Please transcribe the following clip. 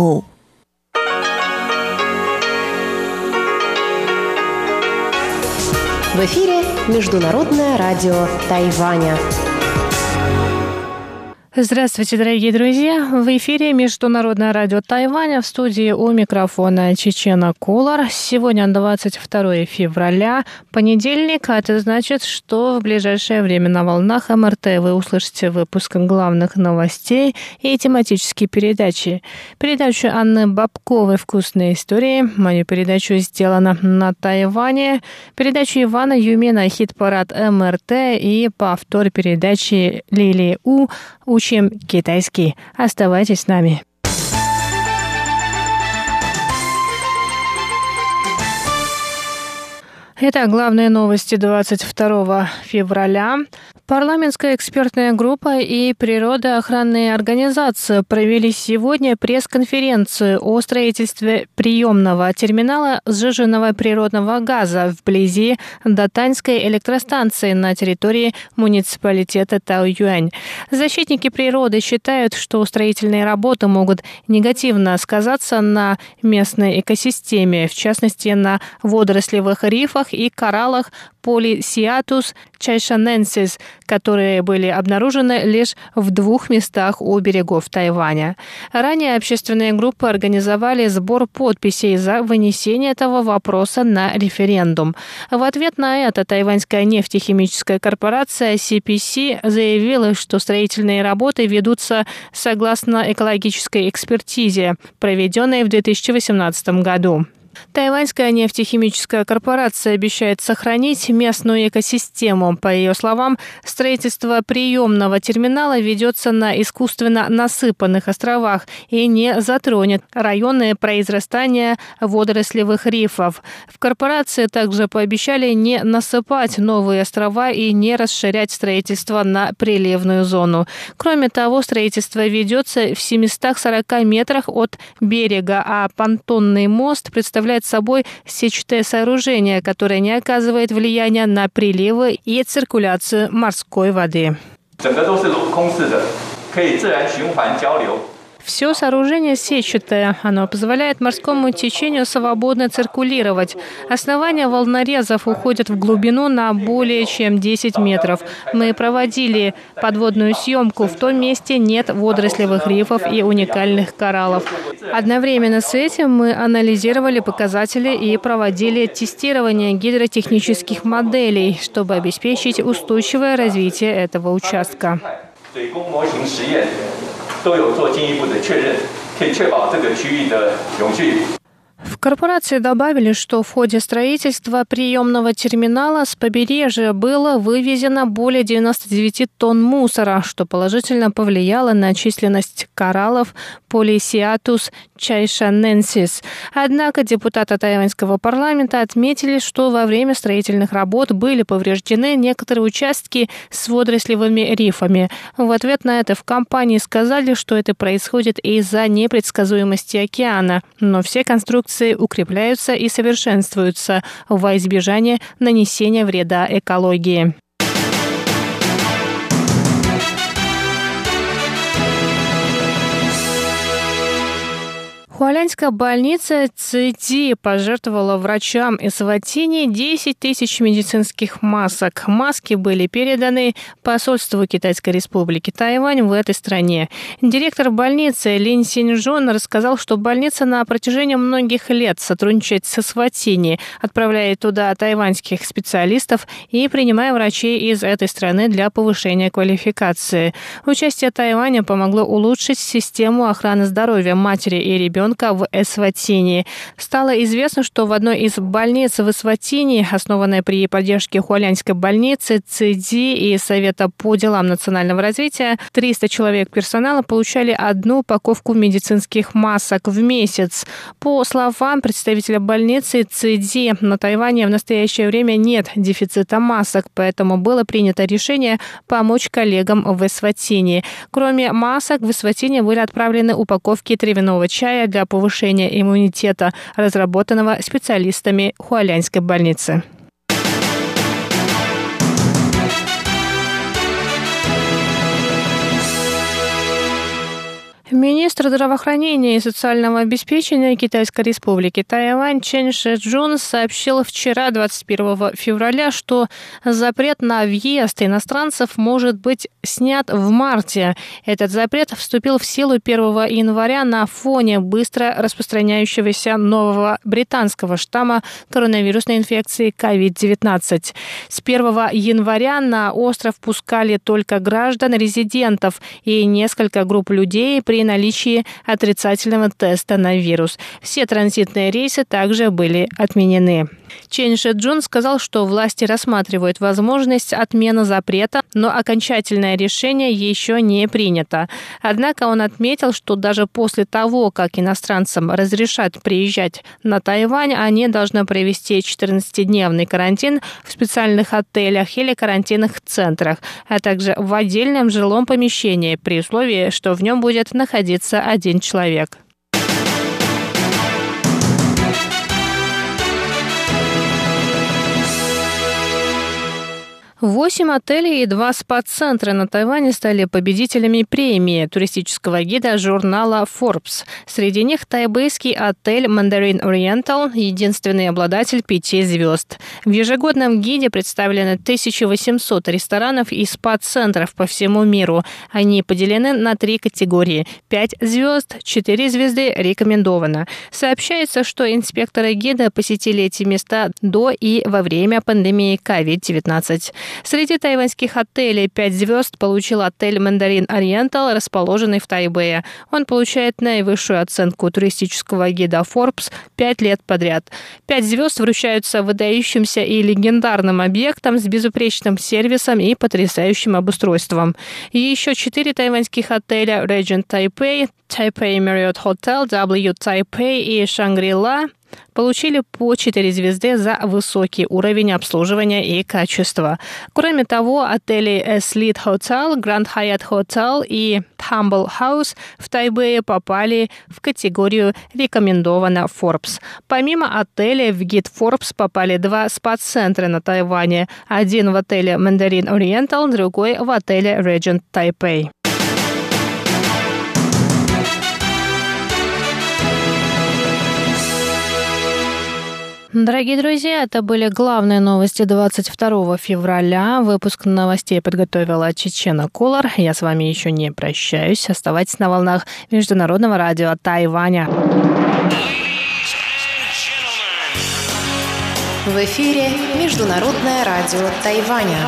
目。В эфире Международное радио Тайваня. Здравствуйте, дорогие друзья! В эфире Международное радио Тайваня в студии у микрофона Чечена Кулар. Сегодня 22 февраля, понедельник, а это значит, что в ближайшее время на волнах МРТ вы услышите выпуск главных новостей и тематические передачи. Передачу Анны Бабковой «Вкусные истории», мою передачу «Сделано на Тайване», передачу Ивана Юмина «Хит-парад МРТ» и повтор передачи Лилии У Учим китайский. Оставайтесь с нами. Это главные новости 22 февраля. Парламентская экспертная группа и природоохранные организации провели сегодня пресс-конференцию о строительстве приемного терминала сжиженного природного газа вблизи Датаньской электростанции на территории муниципалитета Таоюань. Защитники природы считают, что строительные работы могут негативно сказаться на местной экосистеме, в частности на водорослевых рифах и кораллах Полисиатус чайшаненсис, которые были обнаружены лишь в двух местах у берегов Тайваня. Ранее общественные группы организовали сбор подписей за вынесение этого вопроса на референдум. В ответ на это тайваньская нефтехимическая корпорация CPC заявила, что строительные работы ведутся согласно экологической экспертизе, проведенной в 2018 году. Тайваньская нефтехимическая корпорация обещает сохранить местную экосистему. По ее словам, строительство приемного терминала ведется на искусственно насыпанных островах и не затронет районы произрастания водорослевых рифов. В корпорации также пообещали не насыпать новые острова и не расширять строительство на приливную зону. Кроме того, строительство ведется в 740 метрах от берега, а понтонный мост представляет представляет собой сетчатое сооружение, которое не оказывает влияния на приливы и циркуляцию морской воды. 整个都是镂空式的，可以自然循环交流。 все сооружение сетчатое. Оно позволяет морскому течению свободно циркулировать. Основания волнорезов уходят в глубину на более чем 10 метров. Мы проводили подводную съемку. В том месте нет водорослевых рифов и уникальных кораллов. Одновременно с этим мы анализировали показатели и проводили тестирование гидротехнических моделей, чтобы обеспечить устойчивое развитие этого участка. 都有做进一步的确认，可以确保这个区域的永续。Корпорации добавили, что в ходе строительства приемного терминала с побережья было вывезено более 99 тонн мусора, что положительно повлияло на численность кораллов Полисиатус чайшаненсис. Однако депутаты тайваньского парламента отметили, что во время строительных работ были повреждены некоторые участки с водорослевыми рифами. В ответ на это в компании сказали, что это происходит из-за непредсказуемости океана, но все конструкции конструкции укрепляются и совершенствуются во избежание нанесения вреда экологии. Хуалянская больница ЦИДИ пожертвовала врачам Эсватини 10 тысяч медицинских масок. Маски были переданы посольству Китайской республики Тайвань в этой стране. Директор больницы Лин Синьжун рассказал, что больница на протяжении многих лет сотрудничает с Эсватини, отправляя туда тайваньских специалистов и принимая врачей из этой страны для повышения квалификации. Участие Тайваня помогло улучшить систему охраны здоровья матери и ребенка ребенка в Эсватине. Стало известно, что в одной из больниц в Эсватине, основанной при поддержке Хуалянской больницы, ЦИДИ и Совета по делам национального развития, 300 человек персонала получали одну упаковку медицинских масок в месяц. По словам представителя больницы ЦИДИ, на Тайване в настоящее время нет дефицита масок, поэтому было принято решение помочь коллегам в Эсватине. Кроме масок, в Эсватине были отправлены упаковки травяного чая для для повышения иммунитета, разработанного специалистами Хуалянской больницы. Министр здравоохранения и социального обеспечения Китайской республики Тайвань Чен Шэджун сообщил вчера, 21 февраля, что запрет на въезд иностранцев может быть снят в марте. Этот запрет вступил в силу 1 января на фоне быстро распространяющегося нового британского штамма коронавирусной инфекции COVID-19. С 1 января на остров пускали только граждан резидентов и несколько групп людей при при наличии отрицательного теста на вирус. Все транзитные рейсы также были отменены. Чен Шеджун сказал, что власти рассматривают возможность отмены запрета, но окончательное решение еще не принято. Однако он отметил, что даже после того, как иностранцам разрешат приезжать на Тайвань, они должны провести 14-дневный карантин в специальных отелях или карантинных центрах, а также в отдельном жилом помещении при условии, что в нем будет находиться один человек. Восемь отелей и два спа-центра на Тайване стали победителями премии туристического гида журнала Forbes. Среди них тайбэйский отель Mandarin Oriental – единственный обладатель пяти звезд. В ежегодном гиде представлены 1800 ресторанов и спа-центров по всему миру. Они поделены на три категории – пять звезд, четыре звезды рекомендовано. Сообщается, что инспекторы гида посетили эти места до и во время пандемии COVID-19. Среди тайваньских отелей 5 звезд получил отель «Мандарин Ориентал», расположенный в Тайбэе. Он получает наивысшую оценку туристического гида Forbes 5 лет подряд. 5 звезд вручаются выдающимся и легендарным объектам с безупречным сервисом и потрясающим обустройством. И еще 4 тайваньских отеля Regent Taipei, Taipei Marriott Hotel, W Taipei и Shangri-La получили по 4 звезды за высокий уровень обслуживания и качества. Кроме того, отели Sleet Hotel, Grand Hyatt Hotel и Humble House в Тайбэе попали в категорию «Рекомендовано Forbes». Помимо отелей в гид Forbes попали два спа-центра на Тайване. Один в отеле Mandarin Oriental, другой в отеле Regent Taipei. Дорогие друзья, это были главные новости 22 февраля. Выпуск новостей подготовила Чечена Кулар. Я с вами еще не прощаюсь. Оставайтесь на волнах Международного радио Тайваня. В эфире Международное радио Тайваня.